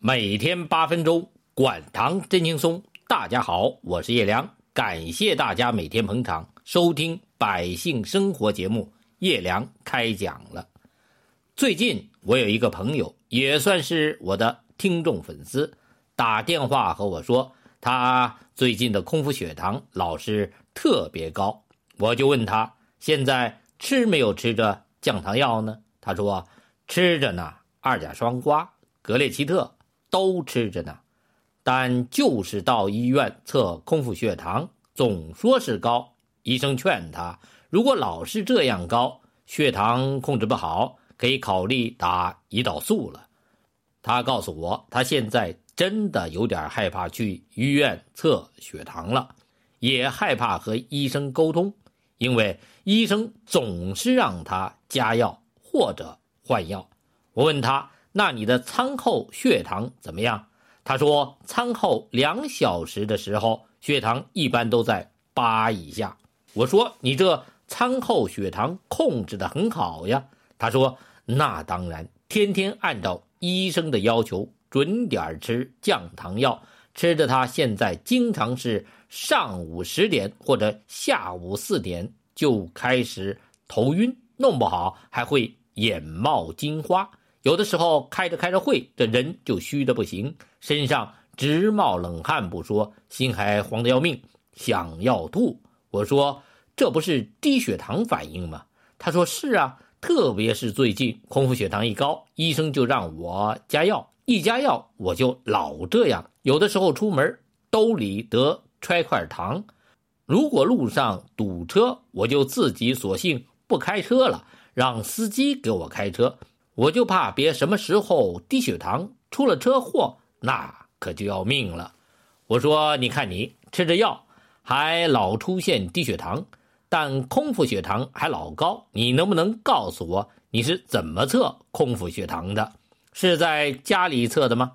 每天八分钟，管糖真轻松。大家好，我是叶良，感谢大家每天捧场收听百姓生活节目。叶良开讲了。最近我有一个朋友，也算是我的听众粉丝，打电话和我说，他最近的空腹血糖老是特别高。我就问他，现在吃没有吃着降糖药呢？他说吃着呢，二甲双胍、格列齐特。都吃着呢，但就是到医院测空腹血糖，总说是高。医生劝他，如果老是这样高，血糖控制不好，可以考虑打胰岛素了。他告诉我，他现在真的有点害怕去医院测血糖了，也害怕和医生沟通，因为医生总是让他加药或者换药。我问他。那你的餐后血糖怎么样？他说，餐后两小时的时候，血糖一般都在八以下。我说，你这餐后血糖控制的很好呀。他说，那当然，天天按照医生的要求准点吃降糖药，吃的他现在经常是上午十点或者下午四点就开始头晕，弄不好还会眼冒金花。有的时候开着开着会，这人就虚的不行，身上直冒冷汗不说，心还慌得要命，想要吐。我说这不是低血糖反应吗？他说是啊，特别是最近空腹血糖一高，医生就让我加药，一加药我就老这样。有的时候出门兜里得揣块糖，如果路上堵车，我就自己索性不开车了，让司机给我开车。我就怕别什么时候低血糖出了车祸，那可就要命了。我说，你看你吃着药，还老出现低血糖，但空腹血糖还老高。你能不能告诉我你是怎么测空腹血糖的？是在家里测的吗？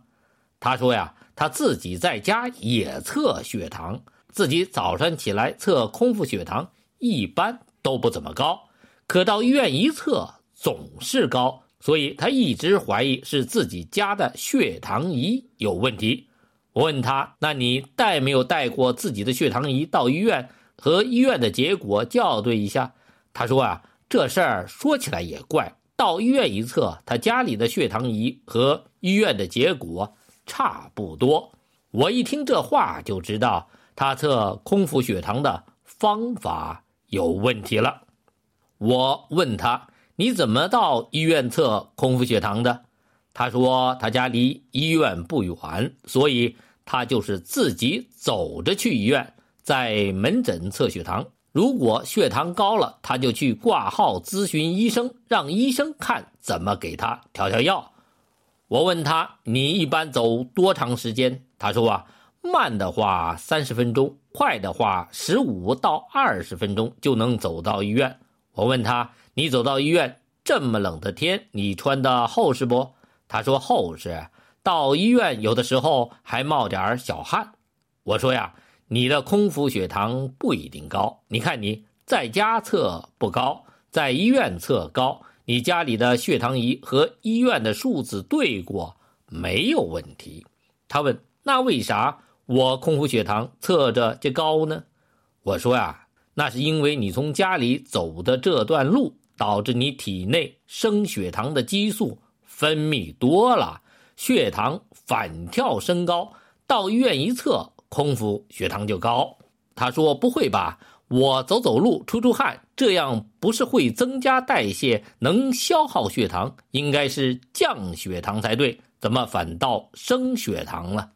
他说呀，他自己在家也测血糖，自己早上起来测空腹血糖一般都不怎么高，可到医院一测总是高。所以他一直怀疑是自己家的血糖仪有问题。我问他：“那你带没有带过自己的血糖仪到医院和医院的结果校对一下？”他说：“啊，这事儿说起来也怪，到医院一测，他家里的血糖仪和医院的结果差不多。”我一听这话就知道他测空腹血糖的方法有问题了。我问他。你怎么到医院测空腹血糖的？他说他家离医院不远，所以他就是自己走着去医院，在门诊测血糖。如果血糖高了，他就去挂号咨询医生，让医生看怎么给他调调药。我问他你一般走多长时间？他说啊，慢的话三十分钟，快的话十五到二十分钟就能走到医院。我问他。你走到医院，这么冷的天，你穿的厚实不？他说厚实。到医院有的时候还冒点小汗。我说呀，你的空腹血糖不一定高。你看你在家测不高，在医院测高。你家里的血糖仪和医院的数字对过，没有问题。他问：那为啥我空腹血糖测着就高呢？我说呀，那是因为你从家里走的这段路。导致你体内升血糖的激素分泌多了，血糖反跳升高，到医院一测，空腹血糖就高。他说：“不会吧？我走走路、出出汗，这样不是会增加代谢，能消耗血糖，应该是降血糖才对，怎么反倒升血糖了？”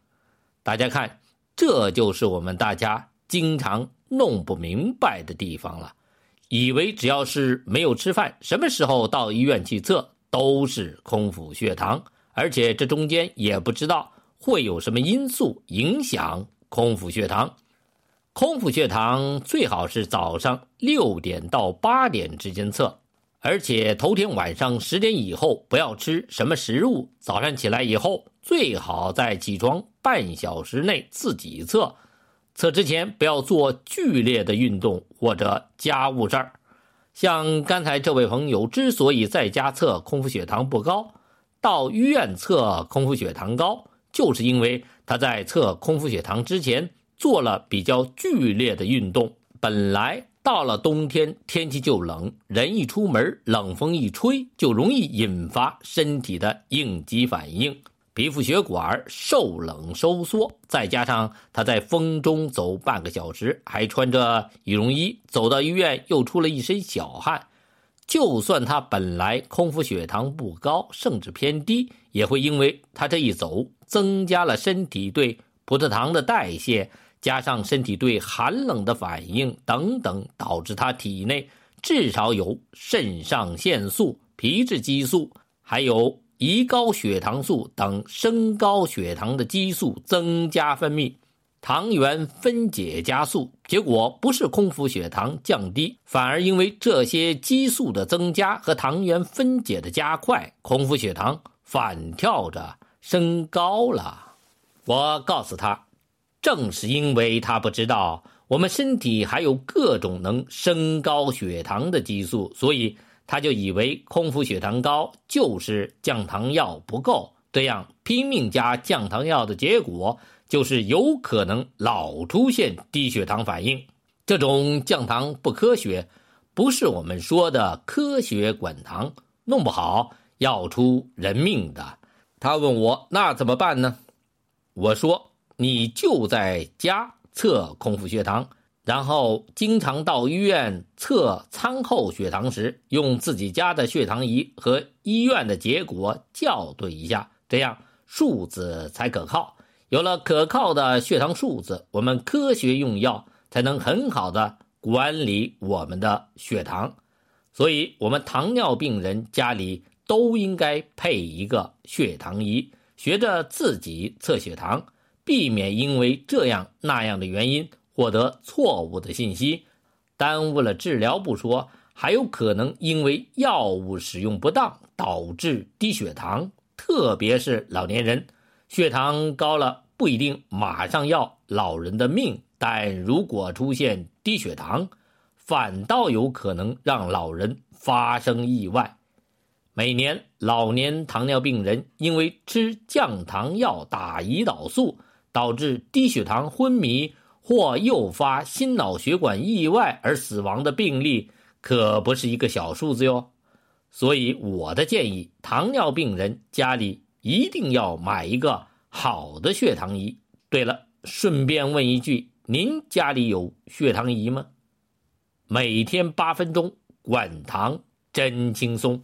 大家看，这就是我们大家经常弄不明白的地方了。以为只要是没有吃饭，什么时候到医院去测都是空腹血糖，而且这中间也不知道会有什么因素影响空腹血糖。空腹血糖最好是早上六点到八点之间测，而且头天晚上十点以后不要吃什么食物，早上起来以后最好在起床半小时内自己测。测之前不要做剧烈的运动或者家务事儿，像刚才这位朋友之所以在家测空腹血糖不高，到医院测空腹血糖高，就是因为他在测空腹血糖之前做了比较剧烈的运动。本来到了冬天天气就冷，人一出门冷风一吹就容易引发身体的应激反应，皮肤血管受冷收缩。再加上他在风中走半个小时，还穿着羽绒衣，走到医院又出了一身小汗。就算他本来空腹血糖不高，甚至偏低，也会因为他这一走，增加了身体对葡萄糖的代谢，加上身体对寒冷的反应等等，导致他体内至少有肾上腺素、皮质激素，还有胰高血糖素等升高血糖的激素增加分泌。糖原分解加速，结果不是空腹血糖降低，反而因为这些激素的增加和糖原分解的加快，空腹血糖反跳着升高了。我告诉他，正是因为他不知道我们身体还有各种能升高血糖的激素，所以他就以为空腹血糖高就是降糖药不够，这样拼命加降糖药的结果。就是有可能老出现低血糖反应，这种降糖不科学，不是我们说的科学管糖，弄不好要出人命的。他问我那怎么办呢？我说你就在家测空腹血糖，然后经常到医院测餐后血糖时，用自己家的血糖仪和医院的结果校对一下，这样数字才可靠。有了可靠的血糖数字，我们科学用药才能很好的管理我们的血糖。所以，我们糖尿病人家里都应该配一个血糖仪，学着自己测血糖，避免因为这样那样的原因获得错误的信息，耽误了治疗不说，还有可能因为药物使用不当导致低血糖，特别是老年人。血糖高了不一定马上要老人的命，但如果出现低血糖，反倒有可能让老人发生意外。每年老年糖尿病人因为吃降糖药打胰岛素，导致低血糖昏迷或诱发心脑血管意外而死亡的病例，可不是一个小数字哟。所以我的建议，糖尿病人家里。一定要买一个好的血糖仪。对了，顺便问一句，您家里有血糖仪吗？每天八分钟，管糖真轻松。